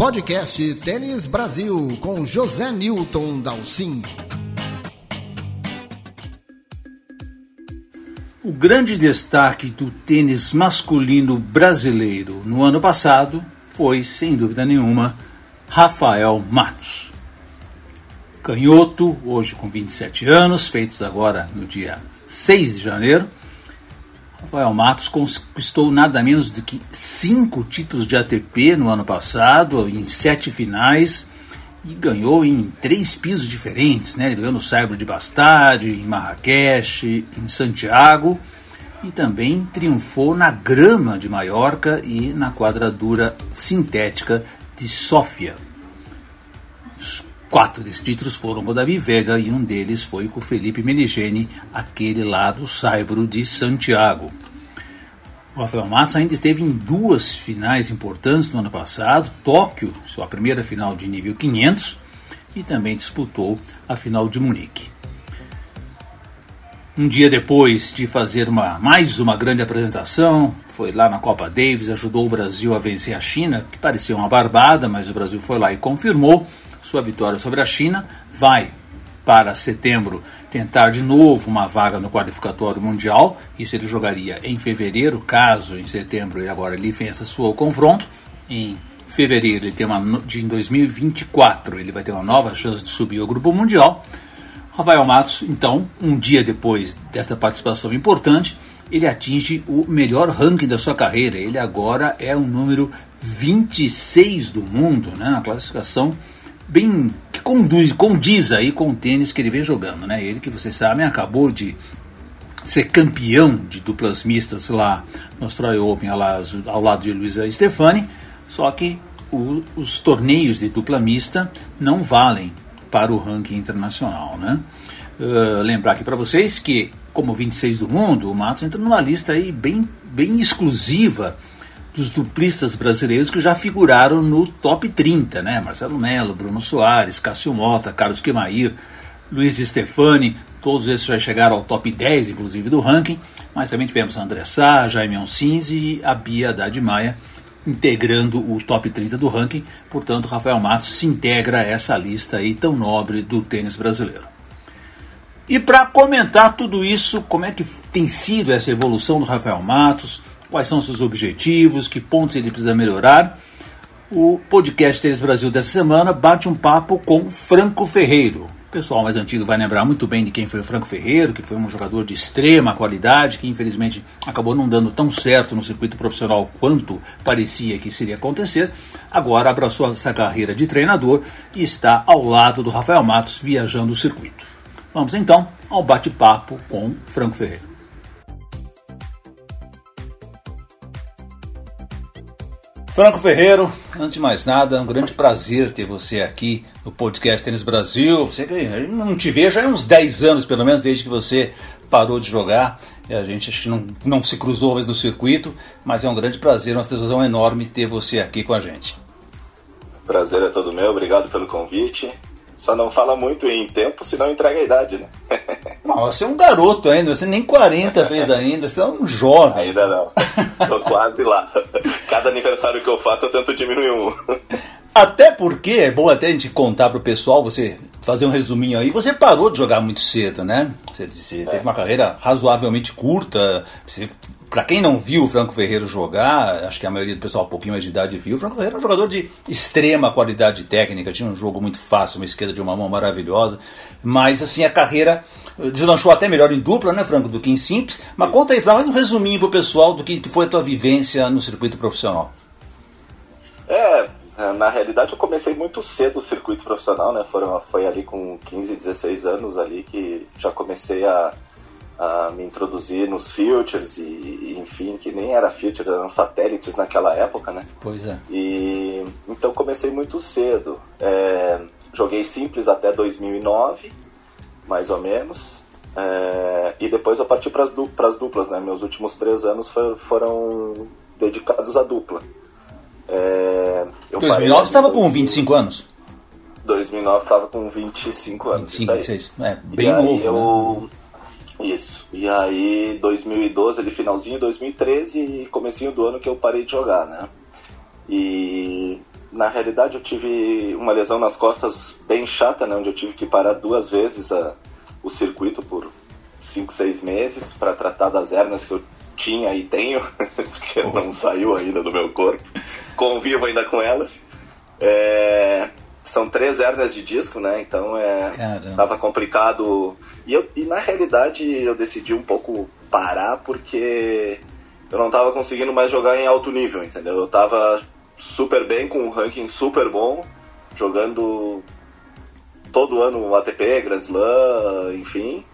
Podcast Tênis Brasil com José Newton Dalcin. O grande destaque do tênis masculino brasileiro no ano passado foi, sem dúvida nenhuma, Rafael Matos. Canhoto, hoje com 27 anos, feitos agora no dia 6 de janeiro, Rafael Matos conquistou nada menos do que cinco títulos de ATP no ano passado, em sete finais, e ganhou em três pisos diferentes. Né? Ele ganhou no Saibro de Bastade, em Marrakech, em Santiago, e também triunfou na grama de Maiorca e na quadradura sintética de Sófia. Quatro desses títulos foram com Davi Vega e um deles foi com Felipe Meligeni, aquele lá do Saibro de Santiago. O Rafael Matos ainda esteve em duas finais importantes no ano passado, Tóquio, sua primeira final de nível 500, e também disputou a final de Munique. Um dia depois de fazer uma, mais uma grande apresentação, foi lá na Copa Davis, ajudou o Brasil a vencer a China, que parecia uma barbada, mas o Brasil foi lá e confirmou sua vitória sobre a China, vai para setembro tentar de novo uma vaga no qualificatório mundial. Isso ele jogaria em fevereiro, caso em setembro ele agora ele vença seu confronto. Em fevereiro ele tem uma de 2024 ele vai ter uma nova chance de subir ao grupo mundial. Rafael Matos, então, um dia depois desta participação importante, ele atinge o melhor ranking da sua carreira. Ele agora é o número 26 do mundo, né, na classificação bem que conduz, condiz aí com o tênis que ele vem jogando, né? Ele que vocês sabem acabou de ser campeão de duplas mistas lá no Australia Open ao lado de Luísa Stefani, só que o, os torneios de dupla mista não valem para o ranking internacional, né? Uh, lembrar aqui para vocês que, como 26 do mundo, o Matos entra numa lista aí bem, bem exclusiva dos duplistas brasileiros que já figuraram no top 30, né? Marcelo Melo, Bruno Soares, Cássio Mota, Carlos Quemair, Luiz Stefani, todos esses já chegaram ao top 10, inclusive, do ranking, mas também tivemos André Sá, Jaime Oncins e a Bia Haddad Maia integrando o top 30 do ranking, portanto, Rafael Matos se integra a essa lista aí tão nobre do tênis brasileiro. E para comentar tudo isso, como é que tem sido essa evolução do Rafael Matos, quais são seus objetivos, que pontos ele precisa melhorar. O podcast Tênis Brasil dessa semana bate um papo com Franco Ferreiro. O pessoal mais antigo vai lembrar muito bem de quem foi o Franco Ferreiro, que foi um jogador de extrema qualidade, que infelizmente acabou não dando tão certo no circuito profissional quanto parecia que seria acontecer. Agora abraçou essa carreira de treinador e está ao lado do Rafael Matos viajando o circuito. Vamos então ao bate-papo com Franco Ferreiro. Franco Ferreiro, antes de mais nada, é um grande prazer ter você aqui no podcast Tênis Brasil. Você não te vejo há uns 10 anos, pelo menos, desde que você parou de jogar. A gente acho que não, não se cruzou mais no circuito, mas é um grande prazer, uma satisfação enorme ter você aqui com a gente. Prazer é todo meu, obrigado pelo convite. Só não fala muito em tempo, senão entrega a idade, né? Não, você é um garoto ainda, você nem 40 fez ainda, você é um jovem. Ainda não. Tô quase lá. Cada aniversário que eu faço eu tento diminuir um. Até porque é bom até a gente contar pro pessoal, você fazer um resuminho aí. Você parou de jogar muito cedo, né? Você, você é. teve uma carreira razoavelmente curta. Você para quem não viu o Franco Ferreira jogar, acho que a maioria do pessoal um pouquinho mais de idade viu, o Franco Ferreira é um jogador de extrema qualidade técnica, tinha um jogo muito fácil, uma esquerda de uma mão maravilhosa, mas assim a carreira deslanchou até melhor em dupla, né, Franco, do que em simples. Mas conta aí, faz um resuminho pro pessoal do que, que foi a tua vivência no circuito profissional. É, na realidade eu comecei muito cedo o circuito profissional, né? Foram, foi ali com 15, 16 anos ali que já comecei a a me introduzir nos filters e, enfim, que nem era filter, eram satélites naquela época, né? Pois é. E então comecei muito cedo. É, joguei simples até 2009, mais ou menos. É, e depois eu parti para as duplas, né? Meus últimos três anos for, foram dedicados à dupla. É, 2009 você estava com 25 anos? 2009 estava com 25 anos. 25, 26. É, bem novo. Eu, né? Isso. E aí, 2012, ali finalzinho, 2013 e comecinho do ano que eu parei de jogar, né? E na realidade eu tive uma lesão nas costas bem chata, né? Onde eu tive que parar duas vezes a, o circuito por 5, 6 meses para tratar das hernias que eu tinha e tenho, porque não saiu ainda do meu corpo. Convivo ainda com elas. É, são três hérnias de disco, né? Então é tava complicado. E, eu, e na realidade eu decidi um pouco parar porque eu não tava conseguindo mais jogar em alto nível, entendeu? Eu tava super bem, com um ranking super bom, jogando todo ano o ATP, Grand Slam, enfim.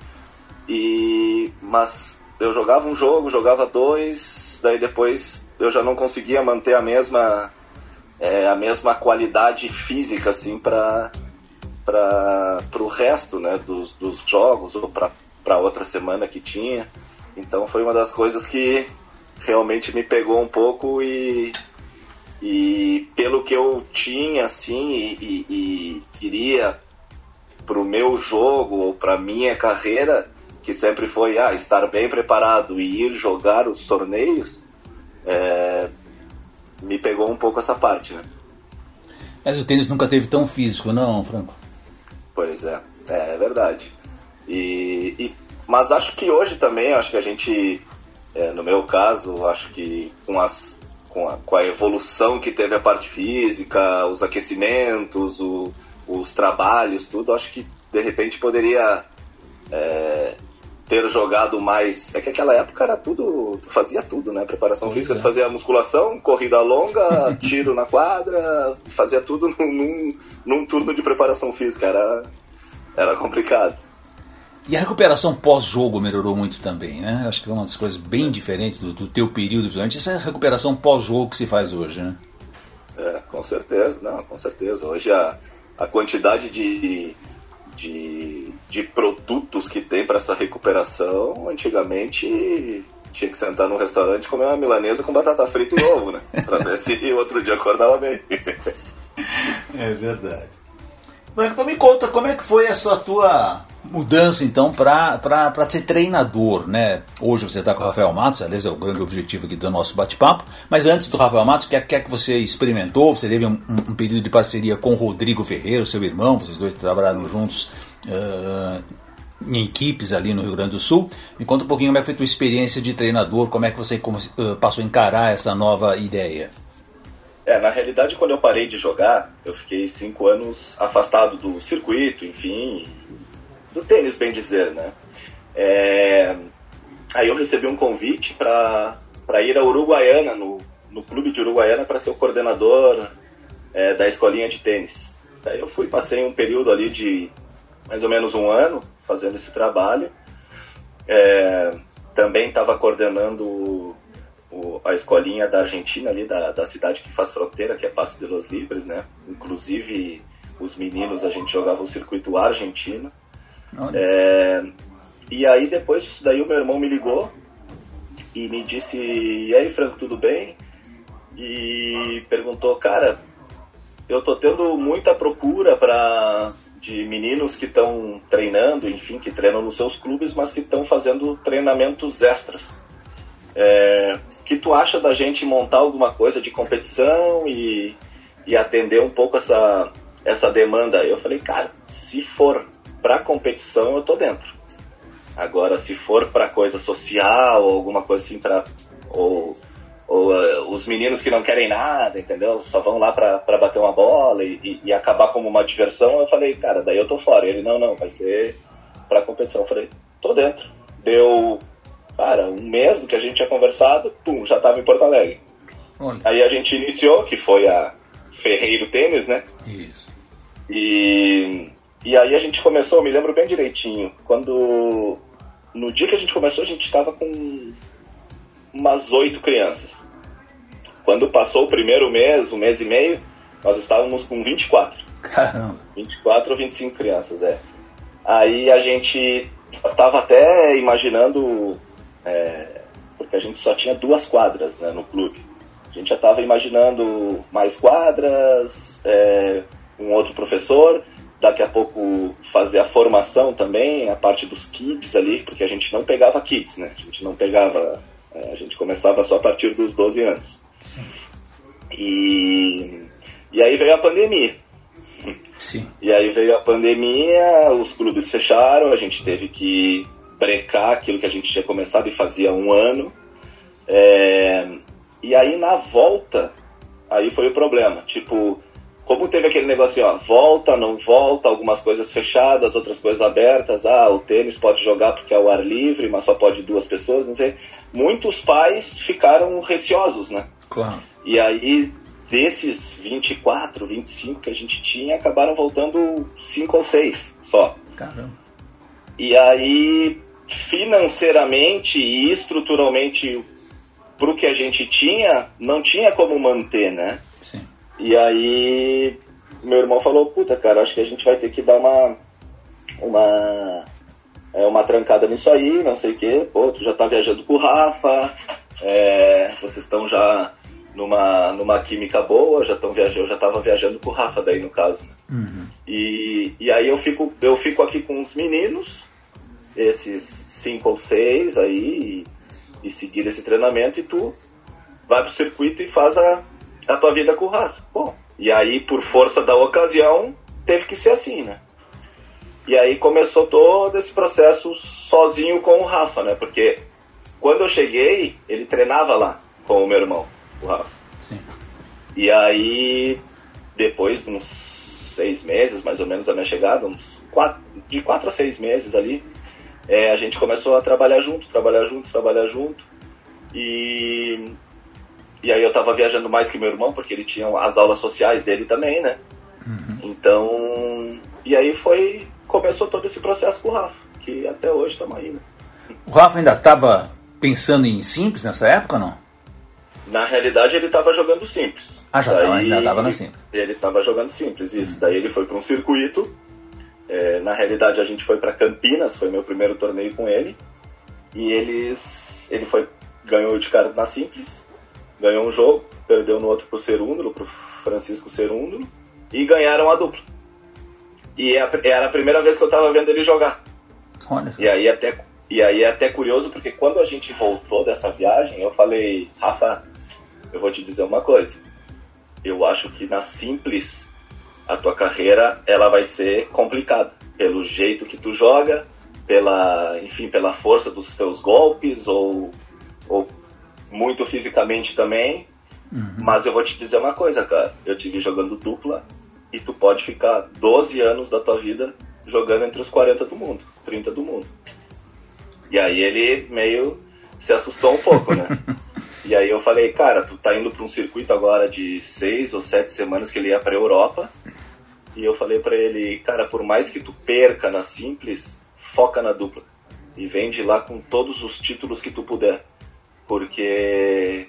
E mas eu jogava um jogo, jogava dois, daí depois eu já não conseguia manter a mesma é, a mesma qualidade física assim para para o resto né, dos, dos jogos ou para outra semana que tinha. Então foi uma das coisas que realmente me pegou um pouco e, e pelo que eu tinha assim e, e, e queria para o meu jogo ou para minha carreira, que sempre foi ah, estar bem preparado e ir jogar os torneios, é, me pegou um pouco essa parte, né? Mas o tênis nunca teve tão físico, não, Franco? Pois é, é, é verdade. E, e, mas acho que hoje também, acho que a gente, é, no meu caso, acho que com, as, com, a, com a evolução que teve a parte física, os aquecimentos, o, os trabalhos, tudo, acho que de repente poderia é, ter jogado mais. É que aquela época era tudo. Tu fazia tudo, né? Preparação física, tu fazia musculação, corrida longa, tiro na quadra, fazia tudo num, num turno de preparação física. Era, era complicado. E a recuperação pós-jogo melhorou muito também, né? Acho que é uma das coisas bem diferentes do, do teu período, principalmente, essa é a recuperação pós-jogo que se faz hoje, né? É, com certeza, não, com certeza. Hoje a, a quantidade de, de, de produtos que tem para essa recuperação, antigamente tinha que sentar num restaurante e comer uma milanesa com batata frita e ovo, né? Pra ver se outro dia acordava bem. é verdade. Mas então me conta, como é que foi essa tua mudança então para ser treinador, né? Hoje você está com o Rafael Matos, aliás é o grande objetivo aqui do nosso bate-papo, mas antes do Rafael Matos, o que, é que você experimentou? Você teve um, um, período de parceria com o Rodrigo Ferreira, seu irmão, vocês dois trabalharam juntos uh, em equipes ali no Rio Grande do Sul. Me conta um pouquinho como é que foi a tua experiência de treinador, como é que você uh, passou a encarar essa nova ideia? É, na realidade, quando eu parei de jogar, eu fiquei cinco anos afastado do circuito, enfim, do tênis, bem dizer, né? É, aí eu recebi um convite para ir a Uruguaiana, no, no clube de Uruguaiana, para ser o coordenador é, da escolinha de tênis. Aí eu fui, passei um período ali de mais ou menos um ano fazendo esse trabalho. É, também estava coordenando o, a escolinha da Argentina, ali da, da cidade que faz fronteira, que é Passo de los Libres, né? Inclusive, os meninos, a gente jogava o circuito argentino. É, e aí depois disso daí o meu irmão me ligou e me disse, e aí Franco, tudo bem? E perguntou, cara, eu tô tendo muita procura para de meninos que estão treinando, enfim, que treinam nos seus clubes, mas que estão fazendo treinamentos extras. É, que tu acha da gente montar alguma coisa de competição e, e atender um pouco essa, essa demanda? Eu falei, cara, se for para competição eu tô dentro. Agora, se for para coisa social ou alguma coisa assim para ou, ou uh, os meninos que não querem nada, entendeu? Só vão lá para bater uma bola e, e, e, acabar como uma diversão, eu falei, cara, daí eu tô fora. Ele, não, não, vai ser para competição. Eu falei, tô dentro. Deu, cara, um mês do que a gente tinha conversado, pum, já tava em Porto Alegre. Olha. Aí a gente iniciou, que foi a Ferreiro Tênis, né? Isso. E e aí a gente começou, me lembro bem direitinho, quando. No dia que a gente começou, a gente estava com umas oito crianças. Quando passou o primeiro mês, um mês e meio, nós estávamos com 24. Caramba. 24 ou 25 crianças, é. Aí a gente estava até imaginando, é, porque a gente só tinha duas quadras né, no clube. A gente já estava imaginando mais quadras, é, um outro professor, daqui a pouco fazer a formação também, a parte dos kids ali, porque a gente não pegava kids, né? A gente não pegava. É, a gente começava só a partir dos 12 anos. Sim. E, e aí aí veio a pandemia. Sim. E aí veio a pandemia, os clubes fecharam, a gente teve que brecar aquilo que a gente tinha começado e fazia um ano. É, e aí na volta, aí foi o problema. Tipo, como teve aquele negócio, ó, volta, não volta, algumas coisas fechadas, outras coisas abertas, ah, o tênis pode jogar porque é o ar livre, mas só pode duas pessoas, não sei. Muitos pais ficaram receosos, né? Claro. E aí, desses 24, 25 que a gente tinha, acabaram voltando cinco ou seis só. Caramba. E aí, financeiramente e estruturalmente, pro que a gente tinha, não tinha como manter, né? Sim. E aí, meu irmão falou: Puta, cara, acho que a gente vai ter que dar uma. Uma. É, uma trancada nisso aí, não sei o quê. Pô, tu já tá viajando com o Rafa, é, vocês estão já numa, numa química boa, já estão viajando, eu já tava viajando com o Rafa daí no caso. Né? Uhum. E, e aí eu fico, eu fico aqui com os meninos, esses cinco ou seis aí, e, e seguir esse treinamento, e tu vai pro circuito e faz a, a tua vida com o Rafa. Bom, e aí, por força da ocasião, teve que ser assim, né? E aí começou todo esse processo sozinho com o Rafa, né? Porque quando eu cheguei, ele treinava lá com o meu irmão, o Rafa. Sim. E aí, depois de uns seis meses, mais ou menos, da minha chegada, uns quatro, de quatro a seis meses ali, é, a gente começou a trabalhar junto, trabalhar junto, trabalhar junto. E, e aí eu tava viajando mais que meu irmão, porque ele tinha as aulas sociais dele também, né? Então, e aí foi, começou todo esse processo com o Rafa, que até hoje estamos aí, né? O Rafa ainda estava pensando em simples nessa época não? Na realidade, ele estava jogando simples. Ah, já tava, ainda tava na simples. Ele estava jogando simples, isso. Daí ele foi para um circuito. É, na realidade, a gente foi para Campinas, foi meu primeiro torneio com ele. E eles, ele foi, ganhou de cara na simples, ganhou um jogo, perdeu no outro pro Cerúndulo, pro Francisco Cerúndulo, e ganharam a dupla. E é era a primeira vez que eu estava vendo ele jogar. Olha. E aí até e aí é até curioso porque quando a gente voltou dessa viagem, eu falei, Rafa, eu vou te dizer uma coisa. Eu acho que na simples a tua carreira ela vai ser complicada pelo jeito que tu joga, pela, enfim, pela força dos teus golpes ou ou muito fisicamente também. Mas eu vou te dizer uma coisa, cara. Eu te vi jogando dupla e tu pode ficar 12 anos da tua vida jogando entre os 40 do mundo, 30 do mundo. E aí ele meio se assustou um pouco, né? e aí eu falei, cara, tu tá indo pra um circuito agora de seis ou sete semanas que ele ia pra Europa. E eu falei pra ele, cara, por mais que tu perca na simples, foca na dupla. E vem de lá com todos os títulos que tu puder. Porque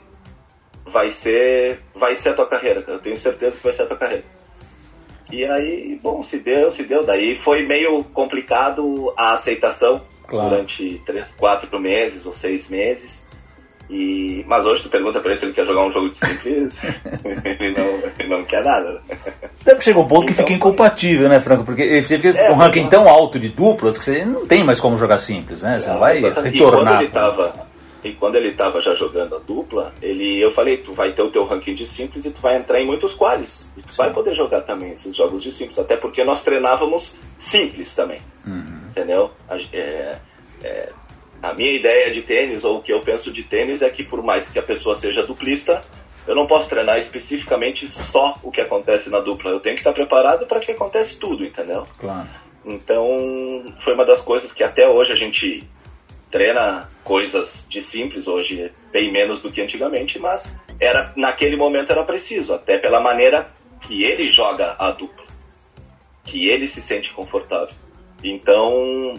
vai ser, vai ser a tua carreira, cara. Eu tenho certeza que vai ser a tua carreira. E aí, bom, se deu, se deu. Daí foi meio complicado a aceitação Claro. durante três, quatro meses ou seis meses. E, mas hoje tu pergunta pra ele se ele quer jogar um jogo de simples, ele, não, ele não quer nada. né? Até que chega um ponto que Então, fica incompatível, né, Franco? Porque ele teve É, um ranking tão alto de duplas que você não tem mais como jogar simples, né? Você não vai Exatamente. retornar. E quando ele tava, e quando ele tava já jogando a dupla, ele, eu falei, tu vai ter o teu ranking de simples e tu vai entrar em muitos quales. E tu vai poder jogar também esses jogos de simples, até porque nós treinávamos simples também. Entendeu? A, é, é, a minha ideia de tênis, ou o que eu penso de tênis, é que por mais que a pessoa seja duplista, eu não posso treinar especificamente só o que acontece na dupla. Eu tenho que estar preparado para que acontece tudo, entendeu? Claro. Então, foi uma das coisas que até hoje a gente treina coisas de simples, hoje bem menos do que antigamente, mas era naquele momento era preciso, até pela maneira que ele joga a dupla, que ele se sente confortável. Então,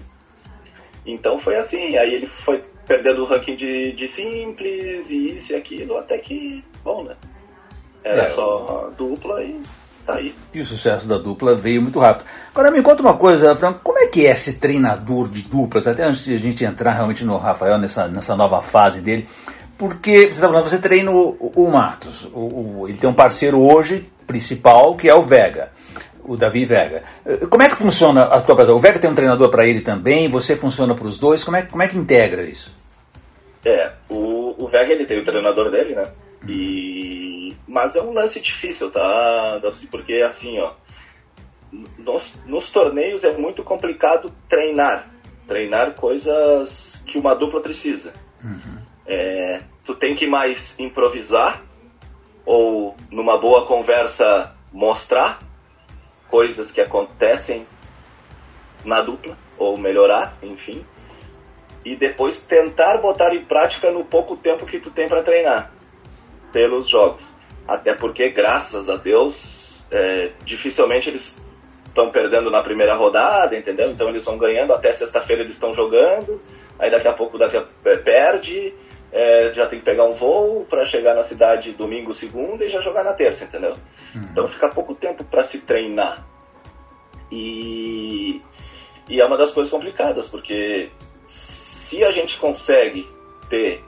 então foi assim, aí ele foi perdendo o ranking de, de simples e isso e aquilo, até que, bom, né? Era É. só dupla e tá aí. E o sucesso da dupla veio muito rápido. Agora me conta uma coisa, Franco, como é que é ser treinador de duplas, até antes de a gente entrar realmente no Rafael, nessa, nessa nova fase dele, porque você está falando, você treina o, o Matos, o, o- ele tem um parceiro hoje principal que é o Vega, o Davi Vega. Eh, Como é que funciona a tua? O Vega tem um treinador para ele também, você funciona para os dois, como é, como é que integra isso? É, o, o Vega ele tem o treinador dele, né? E, mas é um lance difícil, tá? Porque assim, ó, nos, nos torneios é muito complicado treinar, treinar coisas que uma dupla precisa. Uhum. É, tu tem que mais improvisar ou numa boa conversa mostrar coisas que acontecem na dupla ou melhorar, enfim, e depois tentar botar em prática no pouco tempo que tu tem para treinar pelos jogos. Até porque, graças a Deus, é, dificilmente eles estão perdendo na primeira rodada, entendeu? Então eles vão ganhando, até sexta-feira eles estão jogando, aí daqui a pouco daqui a, é, perde, é, já tem que pegar um voo para chegar na cidade domingo, segunda e já jogar na terça, entendeu? Uhum. Então fica pouco tempo para se treinar. E, e é uma das coisas complicadas, porque se a gente consegue ter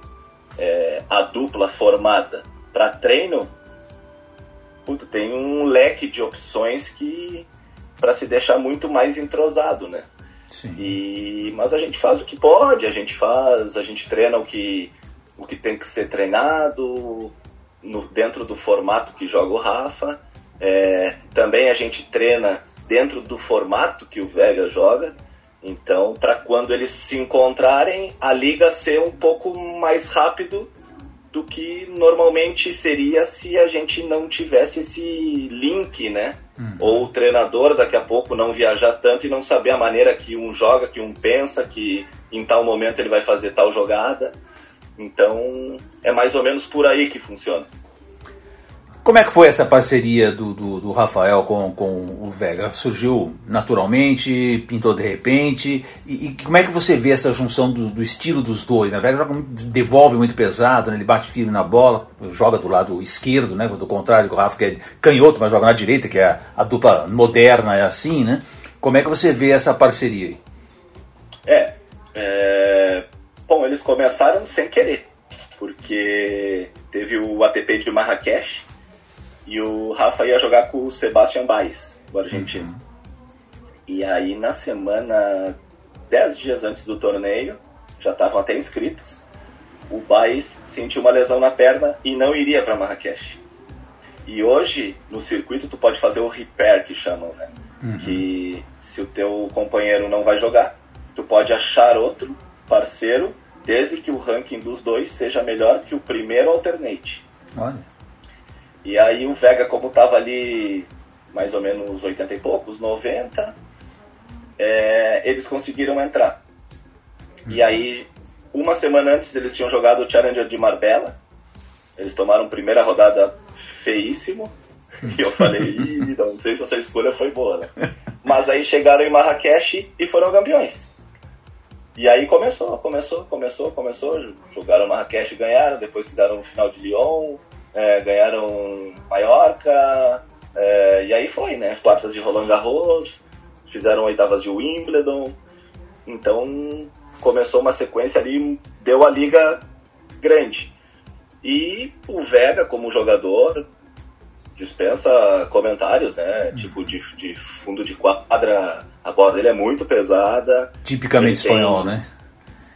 é, a dupla formada para treino, puto, tem um leque de opções que para se deixar muito mais entrosado, né? Sim. E, mas a gente faz o que pode, a gente faz, a gente treina o que, o que tem que ser treinado no, dentro do formato que joga o Rafa. É, também a gente treina dentro do formato que o Vega joga. Então, para quando eles se encontrarem, a liga ser um pouco mais rápido do que normalmente seria se a gente não tivesse esse link, né? Uhum. Ou o treinador daqui a pouco não viajar tanto e não saber a maneira que um joga, que um pensa, que em tal momento ele vai fazer tal jogada. Então é mais ou menos por aí que funciona. Como é que foi essa parceria do, do, do, Rafael com, com o Vega? Surgiu naturalmente, pintou de repente? E, e como é que você vê essa junção do, do estilo dos dois? Né? O Vega joga, devolve muito pesado, né? ele bate firme na bola, joga do lado esquerdo, né? do contrário do Rafa, que é canhoto, mas joga na direita, que é a, a dupla moderna, é assim, né? Como é que você vê essa parceria aí? Eles começaram sem querer, porque teve o ATP de Marrakech, e o Rafa ia jogar com o Sebastian Baez, o argentino. Uhum. E aí na semana, dez dias antes do torneio, já estavam até inscritos, o Baez sentiu uma lesão na perna e não iria para Marrakech. E hoje, no circuito, tu pode fazer o repair, que chamam, né? Uhum. Que se o teu companheiro não vai jogar, tu pode achar outro parceiro, desde que o ranking dos dois seja melhor que o primeiro alternate. Olha. E aí o Vega, como estava ali mais ou menos 80 e poucos, 90, é, eles conseguiram entrar. E uhum. aí, uma semana antes, eles tinham jogado o Challenger de Marbella. Eles tomaram primeira rodada feíssimo. E eu falei, não sei se essa escolha foi boa, né? Mas aí chegaram em Marrakech e foram campeões. E aí começou, começou, começou, começou. Jogaram Marrakech ganharam, depois fizeram o final de Lyon, é, ganharam Mallorca, é, e aí foi, né? Quartas de Roland Garros, fizeram oitavas de Wimbledon, então começou uma sequência ali, deu a liga grande. E o Vega, como jogador, dispensa comentários, né? Uhum. Tipo, de, de fundo de quadra, a bola dele é muito pesada. Tipicamente espanhol, né?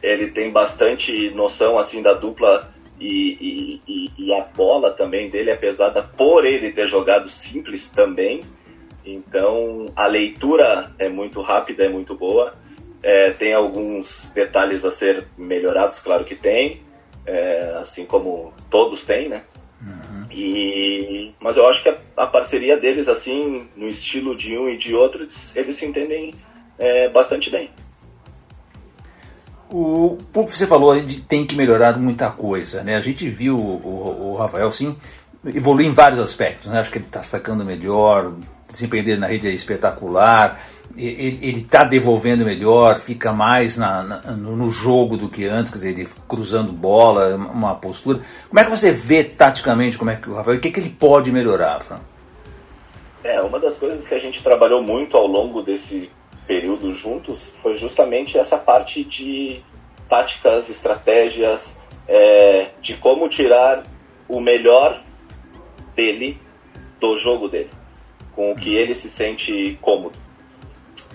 Ele tem bastante noção, assim, da dupla e, e, e, a bola também dele é pesada por ele ter jogado simples também. Então a leitura é muito rápida, é muito boa. É, tem alguns detalhes a ser melhorados, claro que tem, é, assim como todos têm, né? E, mas eu acho que a, a, parceria deles, assim, no estilo de um e de outro, eles, se entendem é, bastante bem. O pouco você falou de tem que melhorar muita coisa, né? A gente viu o, o, Rafael sim evoluir em vários aspectos, né? Acho que ele está sacando melhor, desempenho dele na rede é espetacular, ele está devolvendo melhor, fica mais na, na, no jogo do que antes, quer dizer, ele cruzando bola, uma postura. Como é que você vê taticamente como é que o Rafael, o que, é que ele pode melhorar, Fran? É, uma das coisas que a gente trabalhou muito ao longo desse período juntos foi justamente essa parte de táticas, estratégias, é, de como tirar o melhor dele do jogo dele, com o que uhum. ele se sente cômodo.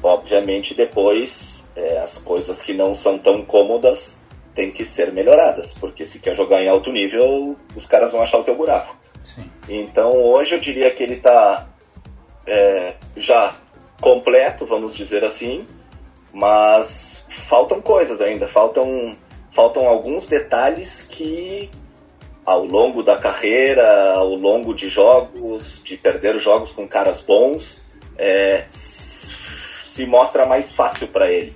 Obviamente, depois, é, as coisas que não são tão cômodas têm que ser melhoradas, porque se quer jogar em alto nível, os caras vão achar o teu buraco. Sim. Então hoje eu diria que ele está é, já completo, vamos dizer assim, mas faltam coisas ainda, faltam, faltam alguns detalhes que ao longo da carreira, ao longo de jogos, de perder jogos com caras bons, é, se mostra mais fácil para ele.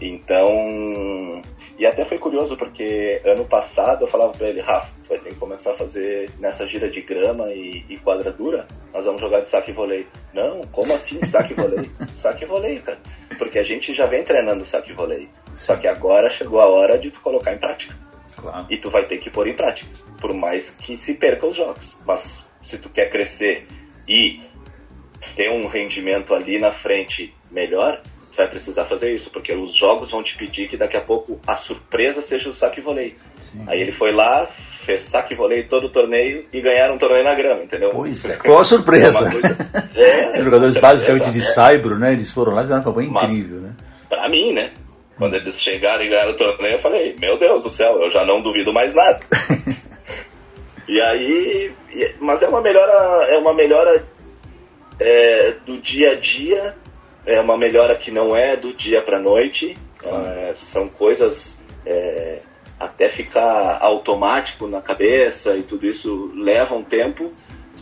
Então, e até foi curioso porque ano passado eu falava para ele, Rafa, vai ter que começar a fazer nessa gira de grama e, e quadradura, nós vamos jogar de saque e voleio. Não, como assim saque e voleio? saque e voleio, cara. Porque a gente já vem treinando saque e voleio. Só que agora chegou a hora de tu colocar em prática. Claro. E tu vai ter que pôr em prática, por mais que se perca os jogos. Mas se tu quer crescer e ter um rendimento ali na frente melhor, você vai precisar fazer isso, porque os jogos vão te pedir que daqui a pouco a surpresa seja o saque voleio. Aí ele foi lá, fez saque voleio todo o torneio e ganharam um torneio na grama, entendeu? Pois é, foi uma surpresa. Uma coisa... é, Os jogadores basicamente de Saibro, né? Eles foram lá e fizeram uma campanha incrível, né? Pra mim, né? Quando eles chegaram e ganharam o torneio, eu falei, meu Deus do céu, eu já não duvido mais nada. e aí, mas é uma melhora, é uma melhora é, do dia a dia é uma melhora que não é do dia para noite. É, são coisas é, até ficar automático na cabeça e tudo isso leva um tempo,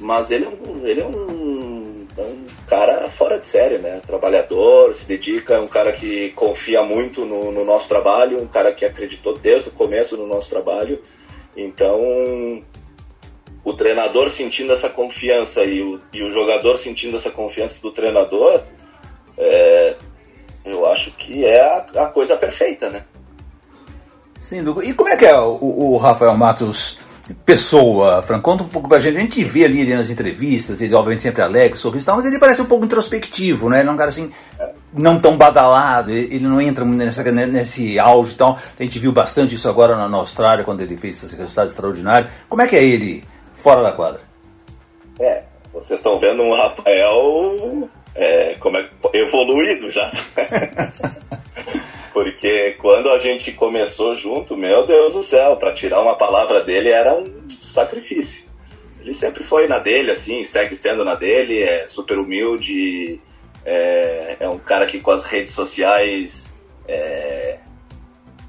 mas ele é um, ele é um, é um cara fora de série, né? Trabalhador, se dedica, é um cara que confia muito no, no nosso trabalho, um cara que acreditou desde o começo no nosso trabalho. Então, o treinador sentindo essa confiança e o, e o jogador sentindo essa confiança do treinador, é, eu acho que é a, a, coisa perfeita, né? Sim, e como é que é o, o Rafael Matos pessoa, Fran? Conta um pouco pra gente. A gente vê ali, ali nas entrevistas, ele obviamente sempre alegre, sorriso e tal, mas ele parece um pouco introspectivo, né? Ele é um cara assim, não tão badalado, ele não entra nessa, nesse auge e tal. A gente viu bastante isso agora na, na Austrália, quando ele fez esse resultado extraordinário. Como é que é ele fora da quadra? É, vocês estão vendo um Rafael é, como é, evoluído já. Porque quando a gente começou junto, meu Deus do céu, para tirar uma palavra dele era um sacrifício. Ele sempre foi na dele, assim, segue sendo na dele, é super humilde, é, é um cara que com as redes sociais é,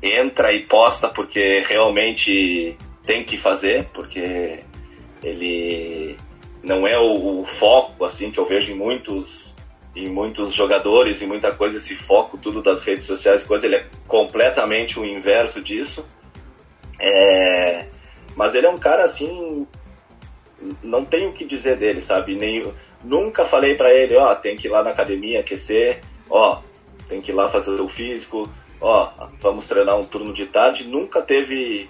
entra e posta porque realmente tem que fazer, porque ele não é o, o foco assim que eu vejo em muitos em muitos jogadores e muita coisa, esse foco tudo das redes sociais, coisa, ele é completamente o inverso disso. É, mas ele é um cara assim, não tenho o que dizer dele, sabe? Nem, nunca falei para ele, ó, oh, tem que ir lá na academia aquecer, ó, oh, tem que ir lá fazer o físico, ó, oh, vamos treinar um turno de tarde. Nunca teve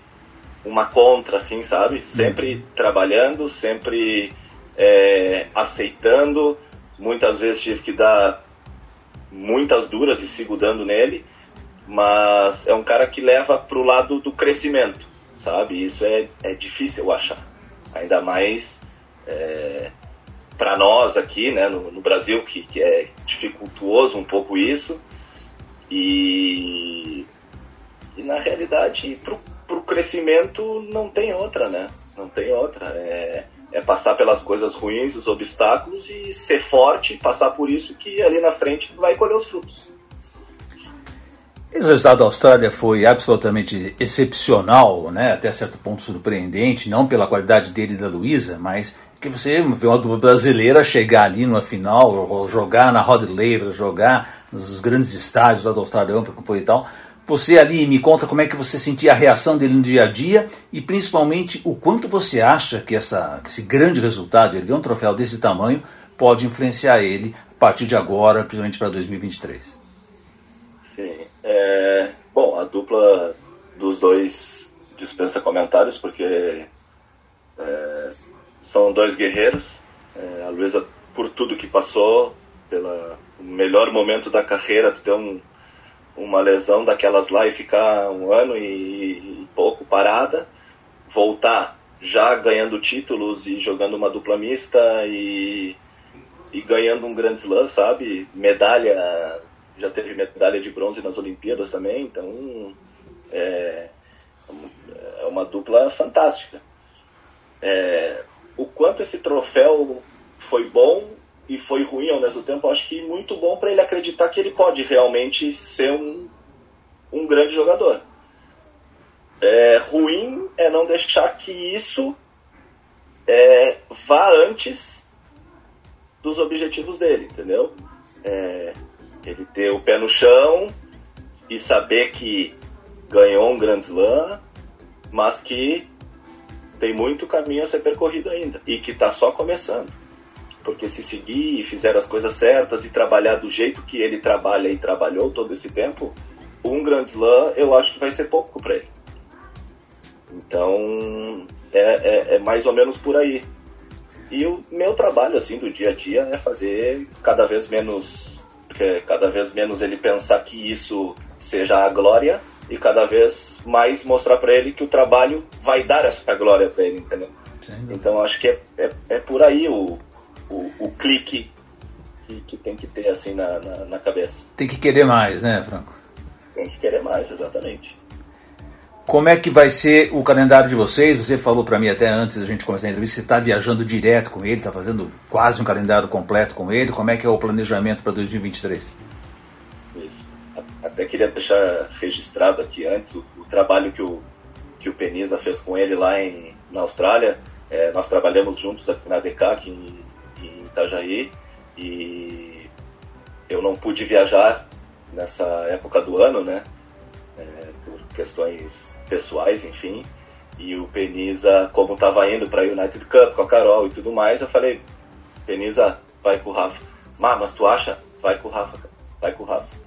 uma contra, assim, sabe? Sempre uhum. trabalhando, sempre é, aceitando Muitas vezes tive que dar muitas duras e sigo dando nele, mas é um cara que leva para o lado do crescimento, sabe? Isso é, é difícil eu achar. Ainda mais é, para nós aqui, né, no, no Brasil, que, que é dificultuoso um pouco isso. E, e na realidade, para o crescimento não tem outra, né? Não tem outra. É, é passar pelas coisas ruins, os obstáculos e ser forte, passar por isso que ali na frente vai colher os frutos. Esse resultado da Austrália foi absolutamente excepcional, né? até certo ponto surpreendente, não pela qualidade dele e da Luísa, mas que você vê uma dupla brasileira chegar ali numa final, jogar na Rod Laver, jogar nos grandes estádios lá do Australiano e tal, você ali me conta como é que você sentia a reação dele no dia a dia e principalmente o quanto você acha que essa, esse grande resultado, ele um troféu desse tamanho, pode influenciar ele a partir de agora, principalmente para 2023. Sim. É, bom, a dupla dos dois dispensa comentários porque é, são dois guerreiros. É, a Luísa, por tudo que passou, pelo melhor momento da carreira, tu um uma lesão daquelas lá e ficar um ano e, e pouco parada, voltar já ganhando títulos e jogando uma dupla mista e, e ganhando um grande slam, sabe? Medalha, já teve medalha de bronze nas Olimpíadas também, então é, é uma dupla fantástica. É, o quanto esse troféu foi bom e foi ruim ao mesmo tempo, acho que muito bom para ele acreditar que ele pode realmente ser um, um grande jogador. É, ruim é não deixar que isso é, vá antes dos objetivos dele, entendeu? É, ele ter o pé no chão e saber que ganhou um Grand Slam, mas que tem muito caminho a ser percorrido ainda e que está só começando. Porque se seguir e fizer as coisas certas e trabalhar do jeito que ele trabalha e trabalhou todo esse tempo, um Grand Slam eu acho que vai ser pouco para ele. Então é, é, é mais ou menos por aí. E o meu trabalho assim do dia a dia é fazer cada vez menos, cada vez menos ele pensar que isso seja a glória e cada vez mais mostrar para ele que o trabalho vai dar essa glória para ele, entendeu? Sim. Então acho que é, é, é, por aí o, o, o clique que, que, tem que ter assim na, na, na, cabeça. Tem que querer mais, né, Franco? Tem que querer mais, exatamente. Como é que vai ser o calendário de vocês? Você falou para mim até antes da gente começar a entrevista, você está viajando direto com ele, está fazendo quase um calendário completo com ele. Como é que é o planejamento para 2023? Até queria deixar registrado aqui antes o, o trabalho que o, que o Penisa fez com ele lá em, na Austrália. É, nós trabalhamos juntos aqui na em, em Itajaí, e eu não pude viajar nessa época do ano, né? É, por questões pessoais, enfim. E o Penisa, como estava indo para a United Cup com a Carol e tudo mais, eu falei: Penisa, vai com o Rafa. mas tu acha? Vai com o Rafa, vai com o Rafa.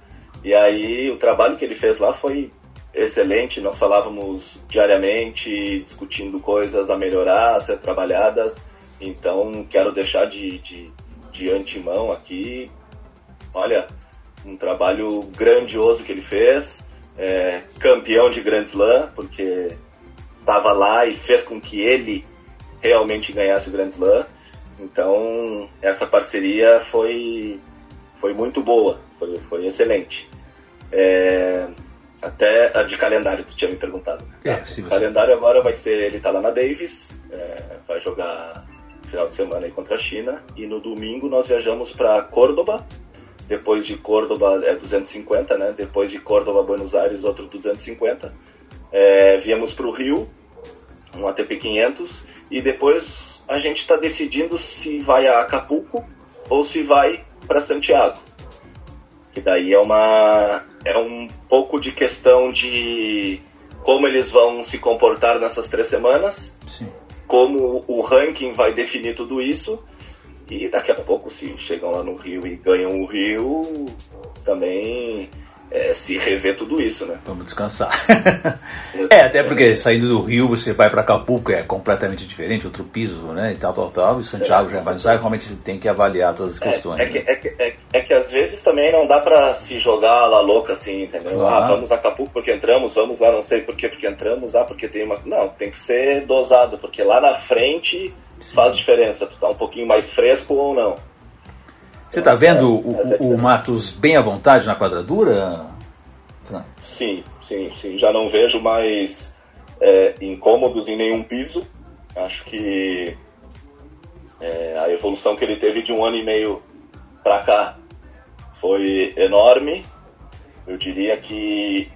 E aí o trabalho que ele fez lá foi excelente. Nós falávamos diariamente, discutindo coisas a melhorar, a ser trabalhadas. Então quero deixar de, de, de antemão aqui, olha, um trabalho grandioso que ele fez, é, campeão de Grand Slam, porque estava lá e fez com que ele realmente ganhasse o Grand Slam. Então essa parceria foi, foi muito boa, foi, foi excelente. É, até a de calendário, tu tinha me perguntado. É, sim, o calendário agora vai ser, ele tá lá na Davis, é, vai jogar final de semana aí contra a China, e no domingo nós viajamos para Córdoba, depois de Córdoba é 250, né? Depois de Córdoba, Buenos Aires, outro 250. É, viemos para o Rio, um ATP 500, e depois a gente está decidindo se vai a Acapulco ou se vai para Santiago. Que daí é uma é um pouco de questão de como eles vão se comportar nessas três semanas, Sim. Como o ranking vai definir tudo isso. E daqui a pouco, se chegam lá no Rio e ganham o Rio, também é, se rever tudo isso, né? Vamos descansar. é, até porque saindo do Rio você vai para Acapulco é completamente diferente, outro piso, né? E tal, tal, tal. E Santiago é, já é mais realmente tem que avaliar todas as é, questões. É, né? que, é, que, é, é, que às vezes também não dá para se jogar lá louca assim, entendeu? Claro. Ah, vamos a Acapulco porque entramos, vamos lá, não sei por que porque entramos, ah, porque tem uma. Não, tem que ser dosado, porque lá na frente Sim. faz diferença, tu tá um pouquinho mais fresco ou não. Você está vendo o, o, o, Matos bem à vontade na quadradura? Sim, sim, sim. Já não vejo mais é, incômodos em nenhum piso. Acho que é, a evolução que ele teve de um ano e meio para cá foi enorme. Eu diria que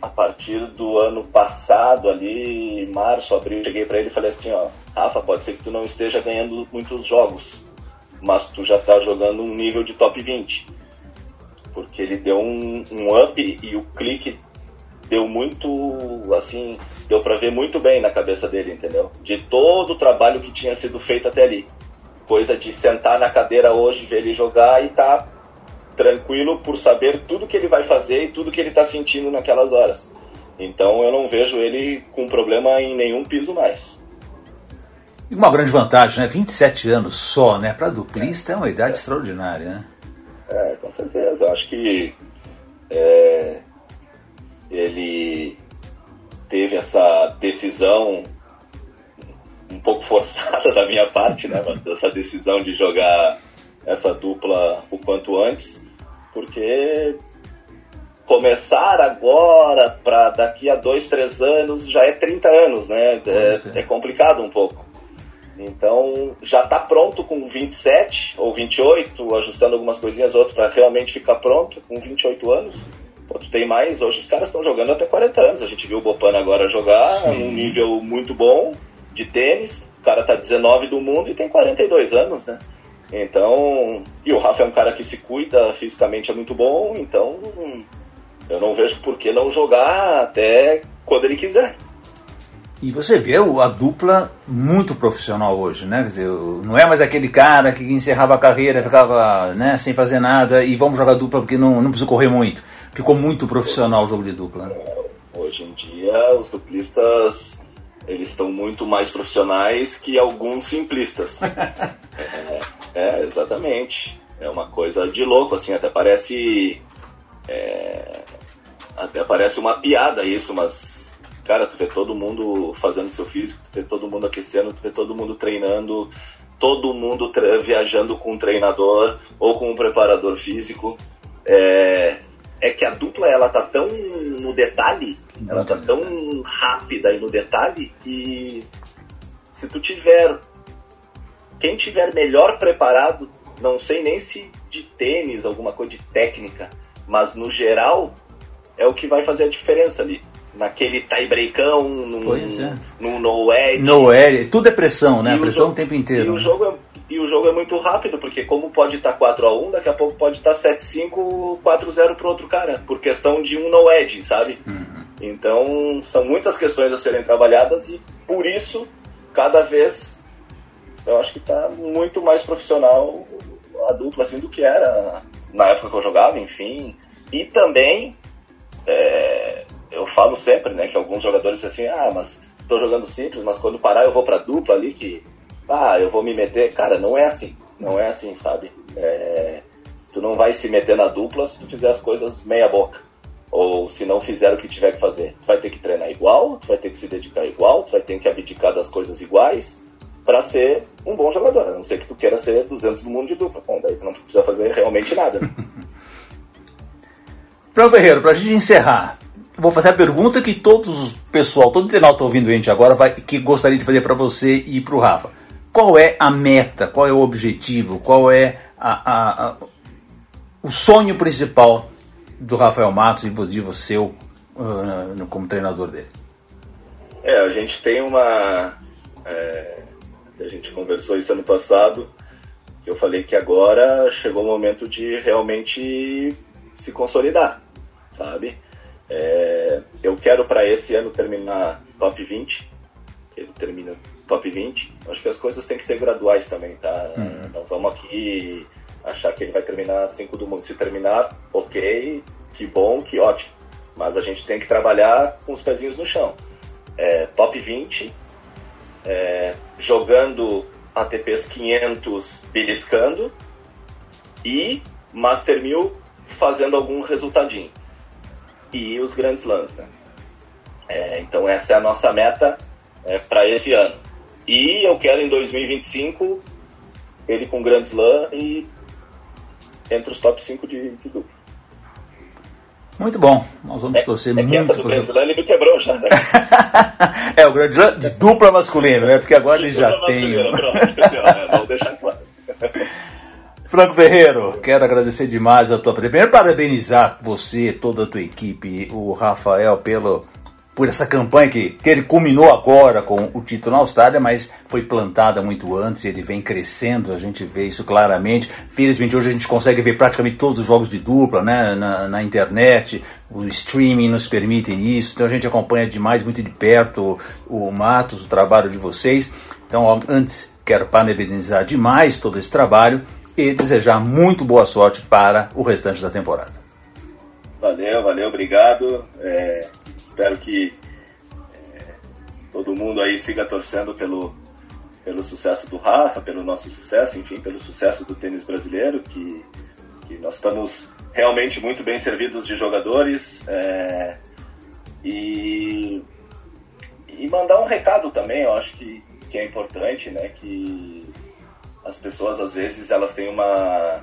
a partir do ano passado, ali, março, abril, cheguei para ele e falei assim, ó, Rafa, pode ser que tu não esteja ganhando muitos jogos, mas tu já está jogando um nível de top 20. Porque ele deu um, um up e o clique deu muito, assim, deu para ver muito bem na cabeça dele, entendeu? De todo o trabalho que tinha sido feito até ali. Coisa de sentar na cadeira hoje, ver ele jogar e tá tranquilo por saber tudo que ele vai fazer e tudo que ele tá sentindo naquelas horas. Então eu não vejo ele com problema em nenhum piso mais. E uma grande vantagem, né? 27 anos só, né? Para duplista é uma idade é. extraordinária, né? É, com certeza. Acho que é, ele teve essa decisão um pouco forçada da minha parte, né? Essa decisão de jogar essa dupla o quanto antes, porque começar agora para daqui a dois, três anos já é 30 anos, né? É, é complicado um pouco. Então já está pronto com 27 ou 28, ajustando algumas coisinhas outras para realmente ficar pronto com 28 anos. Outro tem mais, hoje os caras estão jogando até 40 anos. A gente viu o Bopana agora jogar Sim. num nível muito bom de tênis. O cara tá 19 do mundo e tem 42 anos, né? Então, e o Rafa é um cara que se cuida, fisicamente é muito bom, então eu não vejo por que não jogar até quando ele quiser. E você vê a dupla muito profissional hoje, né? Quer dizer, não é mais aquele cara que encerrava a carreira, ficava né, sem fazer nada e vamos jogar dupla porque não, não precisa correr muito. Ficou muito profissional o jogo de dupla. Né? Hoje em dia, os duplistas eles estão muito mais profissionais que alguns simplistas. é, é, exatamente. É uma coisa de louco, assim, até parece. É, até parece uma piada isso, mas cara, tu vê todo mundo fazendo seu físico, tu vê todo mundo aquecendo, tu vê todo mundo treinando, todo mundo viajando com um treinador ou com um preparador físico. É, é que a dupla ela tá tão no detalhe, ela tá tão rápida e no detalhe que se tu tiver quem tiver melhor preparado, não sei nem se de tênis, alguma coisa de técnica, mas no geral é o que vai fazer a diferença ali naquele tie-breakão, num, é. num no edge. No edge, tudo é pressão, né? pressão o, o tempo inteiro. E, né? o jogo é, e o jogo é muito rápido, porque como pode estar 4x1, daqui a pouco pode estar 7-5, 4-0 pro outro cara, por questão de um no edge, sabe? Uhum. Então, são muitas questões a serem trabalhadas e por isso, cada vez, eu acho que está muito mais profissional a dupla assim do que era na época que eu jogava, enfim. E também é, eu falo sempre, né, que alguns jogadores assim, ah, mas tô jogando simples, mas quando parar eu vou pra dupla ali que, ah, eu vou me meter. Cara, não é assim, não é assim, sabe? É, tu não vai se meter na dupla se tu fizer as coisas meia boca. Ou se não fizer o que tiver que fazer. Tu vai ter que treinar igual, tu vai ter que se dedicar igual, tu vai ter que abdicar das coisas iguais para ser um bom jogador. A não ser que tu queira ser 200 do mundo de dupla. Bom, daí tu não precisa fazer realmente nada. Né? Para o Guerreiro, para a gente encerrar, vou fazer a pergunta que todos o pessoal, todo internauta ouvindo a gente agora, vai, que gostaria de fazer para você e para o Rafa. Qual é a meta? Qual é o objetivo? Qual é a, a, a, o sonho principal do Rafael Matos e de você uh, como treinador dele? É, a gente tem uma. É, a gente conversou isso ano passado. Eu falei que agora chegou o momento de realmente se consolidar, sabe? É, eu quero para esse ano terminar top 20. Ele termina top 20. Acho que as coisas têm que ser graduais também, tá? Uhum. Não vamos aqui achar que ele vai terminar 5 do mundo. Se terminar, ok, que bom, que ótimo. Mas a gente tem que trabalhar com os pezinhos no chão. É, top 20, é, jogando ATPs 500 beliscando e Master 1000 fazendo algum resultadinho e os grandes lãs. Né? É, então essa é a nossa meta é, para esse ano. E eu quero em 2025 ele com Grand Slam e entre os top 5 de, de duplo. Muito bom, nós vamos é, torcer é muito. Do Grand Slam ele me quebrou já. Né? é, o Grand Slam de dupla masculina, né? Porque agora de ele já tem. Pronto, né? vamos deixar. Franco Ferreiro, quero agradecer demais a tua primeiro parabenizar você, toda a tua equipe, o Rafael pelo por essa campanha que, que ele culminou agora com o título na Austrália, mas foi plantada muito antes, ele vem crescendo, a gente vê isso claramente. Felizmente hoje a gente consegue ver praticamente todos os jogos de dupla né, na, na internet, o streaming nos permite isso, então a gente acompanha demais, muito de perto o, o Matos, o trabalho de vocês. Então, antes, quero parabenizar demais todo esse trabalho e desejar muito boa sorte para o restante da temporada. Valeu, valeu, obrigado. É, espero que é, todo mundo aí siga torcendo pelo, pelo sucesso do Rafa, pelo nosso sucesso, enfim, pelo sucesso do tênis brasileiro, que, que nós estamos realmente muito bem servidos de jogadores. É, e, e mandar um recado também, eu acho que, que é importante, né? Que as pessoas às vezes elas têm uma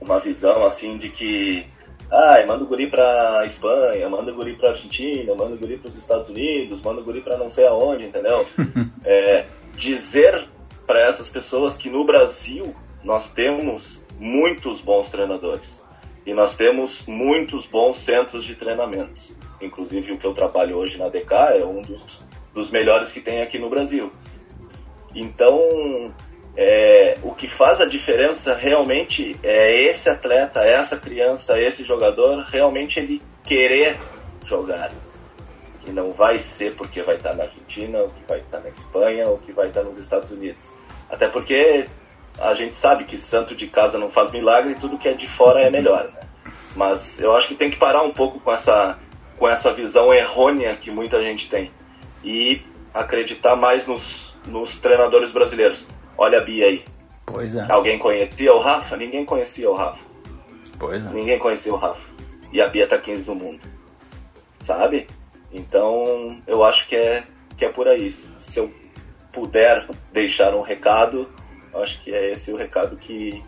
uma visão assim de que ah, manda o guri pra Espanha, manda o guri pra Argentina, manda o guri pros Estados Unidos, manda o guri pra não sei aonde, entendeu? é, dizer para essas pessoas que no Brasil nós temos muitos bons treinadores e nós temos muitos bons centros de treinamentos. Inclusive o que eu trabalho hoje na DK é um dos, dos melhores que tem aqui no Brasil. Então, é, o que faz a diferença realmente é esse atleta, essa criança, esse jogador, realmente ele querer jogar. Que não vai ser porque vai estar na Argentina, ou que vai estar na Espanha, ou que vai estar nos Estados Unidos. Até porque a gente sabe que santo de casa não faz milagre e tudo que é de fora é melhor, né? Mas eu acho que tem que parar um pouco com essa, com essa visão errônea que muita gente tem e acreditar mais nos, nos treinadores brasileiros. Olha a Bia aí. Pois é. Alguém conhecia o Rafa? Ninguém conhecia o Rafa. Pois é. Ninguém conhecia o Rafa. E a Bia tá 15 do mundo. Sabe? Então, eu acho que é, que é por aí. Se eu puder deixar um recado, acho que é esse o recado que,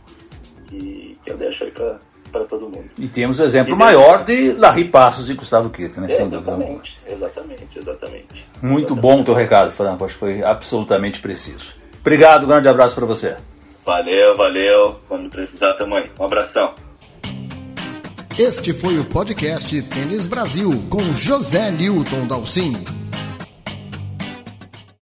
que, que eu deixo aí para para todo mundo. E temos o exemplo e maior de Larry Passos e Gustavo Kirten, né? Exatamente, exatamente, exatamente. Muito exatamente. bom o teu recado, Franco. Acho que foi absolutamente preciso. Obrigado, um grande abraço para você. Valeu, valeu. Quando precisar, também. Um abração. Este foi o podcast Tênis Brasil com José Newton Dalcin.